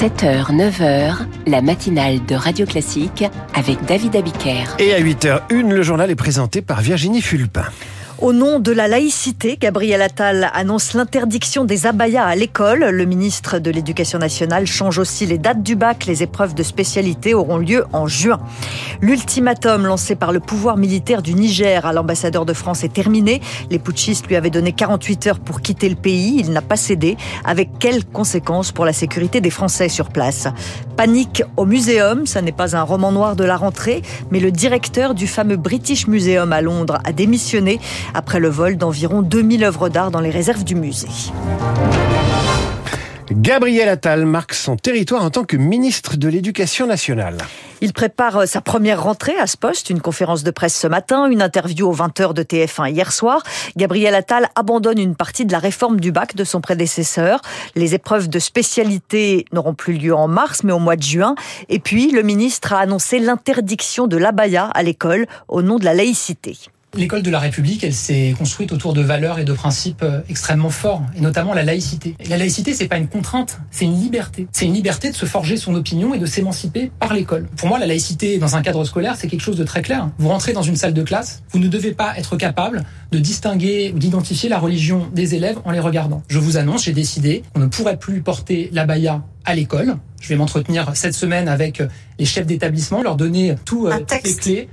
7h, 9h, la matinale de Radio Classique avec David Abiker. Et à 8h01, le journal est présenté par Virginie Fulpin. Au nom de la laïcité, Gabriel Attal annonce l'interdiction des abayas à l'école. Le ministre de l'Éducation nationale change aussi les dates du bac. Les épreuves de spécialité auront lieu en juin. L'ultimatum lancé par le pouvoir militaire du Niger à l'ambassadeur de France est terminé. Les putschistes lui avaient donné 48 heures pour quitter le pays. Il n'a pas cédé. Avec quelles conséquences pour la sécurité des Français sur place? Panique au muséum. Ça n'est pas un roman noir de la rentrée, mais le directeur du fameux British Museum à Londres a démissionné après le vol d'environ 2000 œuvres d'art dans les réserves du musée. Gabriel Attal marque son territoire en tant que ministre de l'Éducation nationale. Il prépare euh, sa première rentrée à ce poste, une conférence de presse ce matin, une interview aux 20h de TF1 hier soir. Gabriel Attal abandonne une partie de la réforme du bac de son prédécesseur. Les épreuves de spécialité n'auront plus lieu en mars, mais au mois de juin. Et puis, le ministre a annoncé l'interdiction de l'abaya à l'école au nom de la laïcité. L'école de la République, elle s'est construite autour de valeurs et de principes euh, extrêmement forts, et notamment la laïcité. la laïcité, c'est pas une contrainte, c'est une liberté. C'est une liberté de se forger son opinion et de s'émanciper par l'école. Pour moi, la laïcité dans un cadre scolaire, c'est quelque chose de très clair. Vous rentrez dans une salle de classe, vous ne devez pas être capable de distinguer ou d'identifier la religion des élèves en les regardant. Je vous annonce, j'ai décidé qu'on ne pourrait plus porter la baya à l'école. Je vais m'entretenir cette semaine avec les chefs d'établissement, leur donner tout, euh, toutes les clés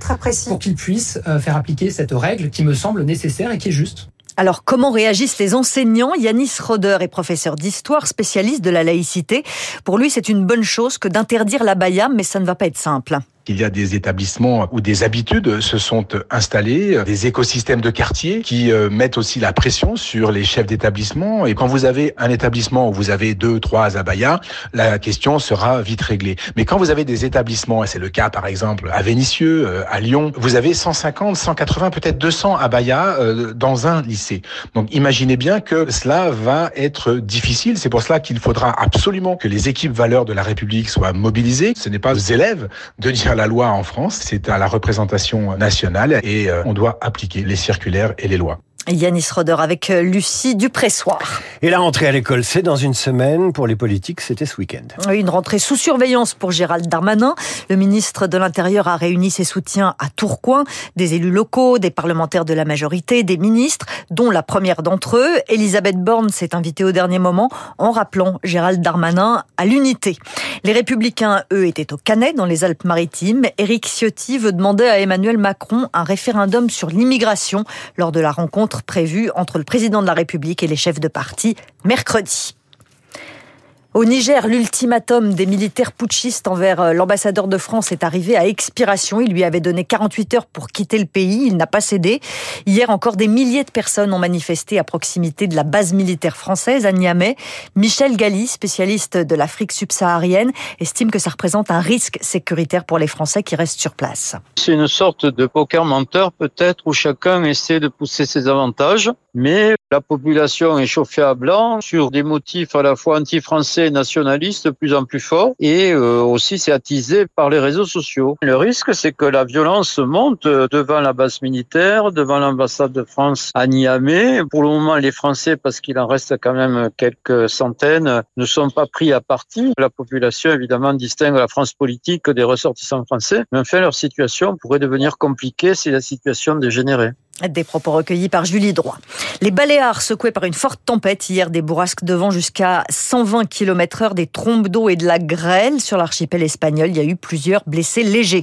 pour qu'ils puissent euh, faire appliquer cette règle qui me semble nécessaire et qui est juste. Alors, comment réagissent les enseignants? Yanis Roder est professeur d'histoire, spécialiste de la laïcité. Pour lui, c'est une bonne chose que d'interdire la baya, mais ça ne va pas être simple. Il y a des établissements où des habitudes se sont installées, des écosystèmes de quartier qui euh, mettent aussi la pression sur les chefs d'établissement. Et quand vous avez un établissement où vous avez deux, trois abayas, la question sera vite réglée. Mais quand vous avez des établissements, et c'est le cas par exemple à Vénissieux, euh, à Lyon, vous avez 150, 180, peut-être 200 abayas euh, dans un lycée. Donc imaginez bien que cela va être difficile. C'est pour cela qu'il faudra absolument que les équipes valeurs de la République soient mobilisées. Ce n'est pas aux élèves de dire la loi en France, c'est à la représentation nationale et euh, on doit appliquer les circulaires et les lois. Yanis Roder avec euh, Lucie Dupressoir. Et la rentrée à l'école, c'est dans une semaine. Pour les politiques, c'était ce week-end. Une rentrée sous surveillance pour Gérald Darmanin. Le ministre de l'Intérieur a réuni ses soutiens à Tourcoing, des élus locaux, des parlementaires de la majorité, des ministres, dont la première d'entre eux, Elisabeth Borne, s'est invitée au dernier moment en rappelant Gérald Darmanin à l'unité. Les Républicains, eux, étaient au Canet, dans les Alpes-Maritimes. Éric Ciotti veut demander à Emmanuel Macron un référendum sur l'immigration lors de la rencontre prévu entre le président de la République et les chefs de parti mercredi. Au Niger, l'ultimatum des militaires putschistes envers euh, l'ambassadeur de France est arrivé à expiration. Il lui avait donné 48 heures pour quitter le pays. Il n'a pas cédé. Hier encore, des milliers de personnes ont manifesté à proximité de la base militaire française à Niamey. Michel Galli, spécialiste de l'Afrique subsaharienne, estime que ça représente un risque sécuritaire pour les Français qui restent sur place. C'est une sorte de poker menteur peut-être où chacun essaie de pousser ses avantages, mais la population est chauffée à blanc sur des motifs à la fois anti-français et nationalistes de plus en plus forts et euh, aussi c'est attisé par les réseaux sociaux. Le risque, c'est que la violence monte devant la base militaire, devant l'ambassade de France à Niamey. Pour le moment, les Français, parce qu'il en reste quand même quelques centaines, ne sont pas pris à partie. La population, évidemment, distingue la France politique des ressortissants français. Mais enfin, leur situation pourrait devenir compliquée si la situation dégénérait. Des propos recueillis par Julie Droit. Les Baléares secoués par une forte tempête hier, des bourrasques de vent jusqu'à 120 km heure, des trombes d'eau et de la grêle sur l'archipel espagnol. Il y a eu plusieurs blessés légers.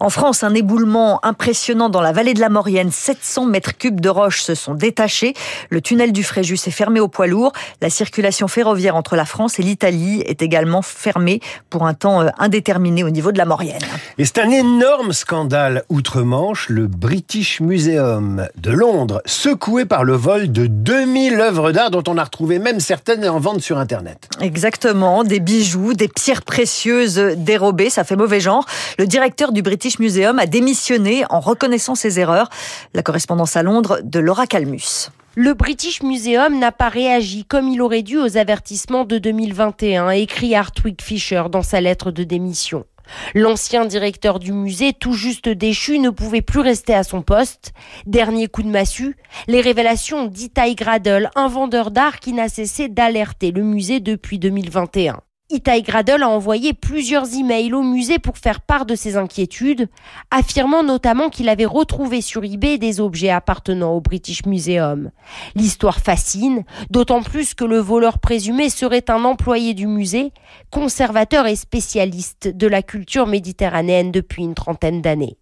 En France, un éboulement impressionnant dans la vallée de la Maurienne. 700 mètres cubes de roches se sont détachés. Le tunnel du Fréjus est fermé au poids lourd. La circulation ferroviaire entre la France et l'Italie est également fermée pour un temps euh, indéterminé au niveau de la Maurienne. Et c'est un énorme scandale outre-Manche, le British Museum de Londres, secoué par le vol de 2000 œuvres d'art dont on a retrouvé même certaines en vente sur Internet. Exactement, des bijoux, des pierres précieuses dérobées, ça fait mauvais genre. Le directeur du British Museum a démissionné en reconnaissant ses erreurs. La correspondance à Londres de Laura Calmus. Le British Museum n'a pas réagi comme il aurait dû aux avertissements de 2021, écrit Hartwig Fisher dans sa lettre de démission. L'ancien directeur du musée, tout juste déchu, ne pouvait plus rester à son poste. Dernier coup de massue, les révélations d'Itai Gradel, un vendeur d'art qui n'a cessé d'alerter le musée depuis 2021. Itai Gradel a envoyé plusieurs emails au musée pour faire part de ses inquiétudes, affirmant notamment qu'il avait retrouvé sur eBay des objets appartenant au British Museum. L'histoire fascine, d'autant plus que le voleur présumé serait un employé du musée, conservateur et spécialiste de la culture méditerranéenne depuis une trentaine d'années.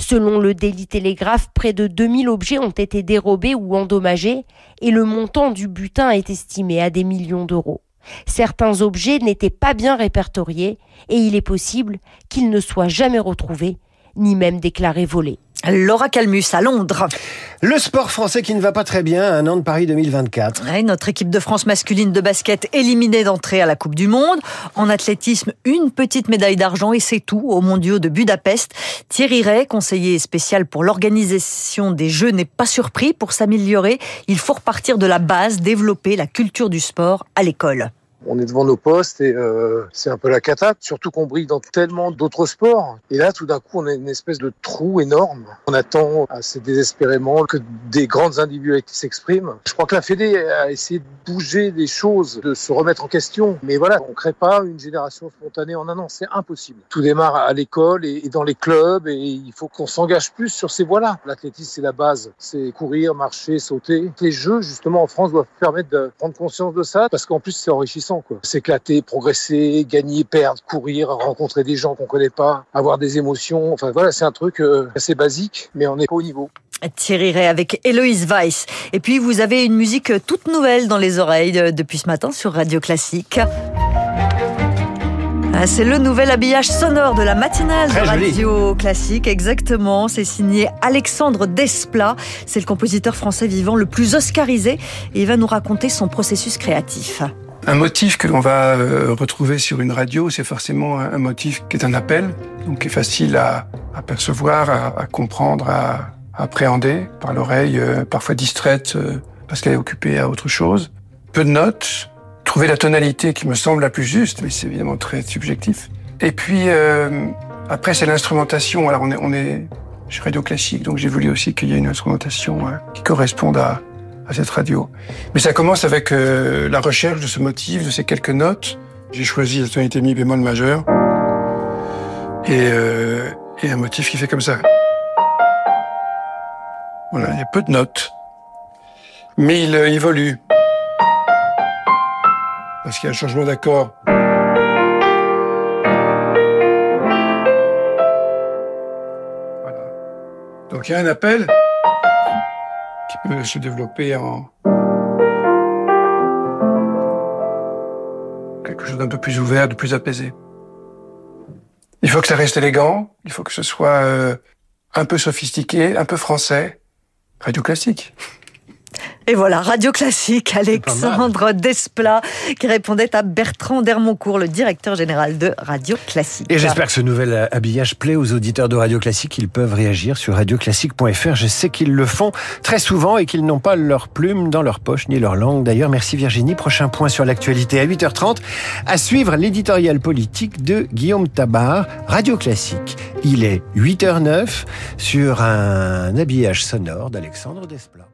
Selon le Daily Telegraph, près de 2000 objets ont été dérobés ou endommagés et le montant du butin est estimé à des millions d'euros. Certains objets n'étaient pas bien répertoriés et il est possible qu'ils ne soient jamais retrouvés, ni même déclarés volés. Laura Calmus à Londres. Le sport français qui ne va pas très bien un an de Paris 2024. notre équipe de France masculine de basket éliminée d'entrée à la Coupe du Monde. En athlétisme, une petite médaille d'argent et c'est tout aux mondiaux de Budapest. Thierry Ray, conseiller spécial pour l'organisation des Jeux, n'est pas surpris. Pour s'améliorer, il faut repartir de la base, développer la culture du sport à l'école on est devant nos postes et euh, c'est un peu la cata, surtout qu'on brille dans tellement d'autres sports. Et là, tout d'un coup, on a une espèce de trou énorme. On attend assez désespérément que des grandes individualités s'expriment. Je crois que la Fédé a essayé de bouger les choses, de se remettre en question. Mais voilà, on crée pas une génération spontanée en un an. C'est impossible. Tout démarre à l'école et dans les clubs et il faut qu'on s'engage plus sur ces voies-là. L'athlétisme, c'est la base. C'est courir, marcher, sauter. Les jeux, justement, en France, doivent permettre de prendre conscience de ça parce qu'en plus, c'est enrichissant S'éclater, progresser, gagner, perdre, courir, rencontrer des gens qu'on connaît pas, avoir des émotions. Enfin voilà, c'est un truc euh, assez basique, mais on n'est pas au niveau. Thierry Ray avec Héloïse Weiss. Et puis vous avez une musique toute nouvelle dans les oreilles euh, depuis ce matin sur Radio Classique. Ah, c'est le nouvel habillage sonore de la matinale de Radio Classique, exactement. C'est signé Alexandre Desplat. C'est le compositeur français vivant le plus oscarisé et il va nous raconter son processus créatif. Un motif que l'on va euh, retrouver sur une radio, c'est forcément un motif qui est un appel, donc qui est facile à, percevoir, à, comprendre, à, appréhender par l'oreille, euh, parfois distraite euh, parce qu'elle est occupée à autre chose. Peu de notes, trouver la tonalité qui me semble la plus juste, mais c'est évidemment très subjectif. Et puis après, c'est l'instrumentation. Alors on est, on est chez Radio Classique, donc j'ai voulu aussi qu'il y ait une instrumentation qui corresponde à, à cette radio. Mais ça commence avec euh, la recherche de ce motif, de ces quelques notes. J'ai choisi la tonalité mi bémol majeur et, euh, et un motif qui fait comme ça. Voilà, il y a peu de notes, mais il euh, évolue parce qu'il y a un changement d'accord. Voilà. Donc il y a un appel qui peut se développer en quelque chose d'un peu plus ouvert, de plus apaisé. Il faut que ça reste élégant, il faut que ce soit euh, un peu sophistiqué, un peu français, radio classique. Et voilà, Radio Classique, Alexandre Desplat, qui répondait à Bertrand Dermoncourt, le directeur général de Radio Classique. Et j'espère que ce nouvel habillage plaît aux auditeurs de Radio Classique. Ils peuvent réagir sur radioclassique.fr. Je sais qu'ils le font très souvent et qu'ils n'ont pas leur plume dans leur poche ni leur langue. D'ailleurs, merci Virginie. Prochain point sur l'actualité à 8h30. À suivre l'éditorial politique de Guillaume Tabar, Radio Classique. Il est 8h09 sur un habillage sonore d'Alexandre Desplat.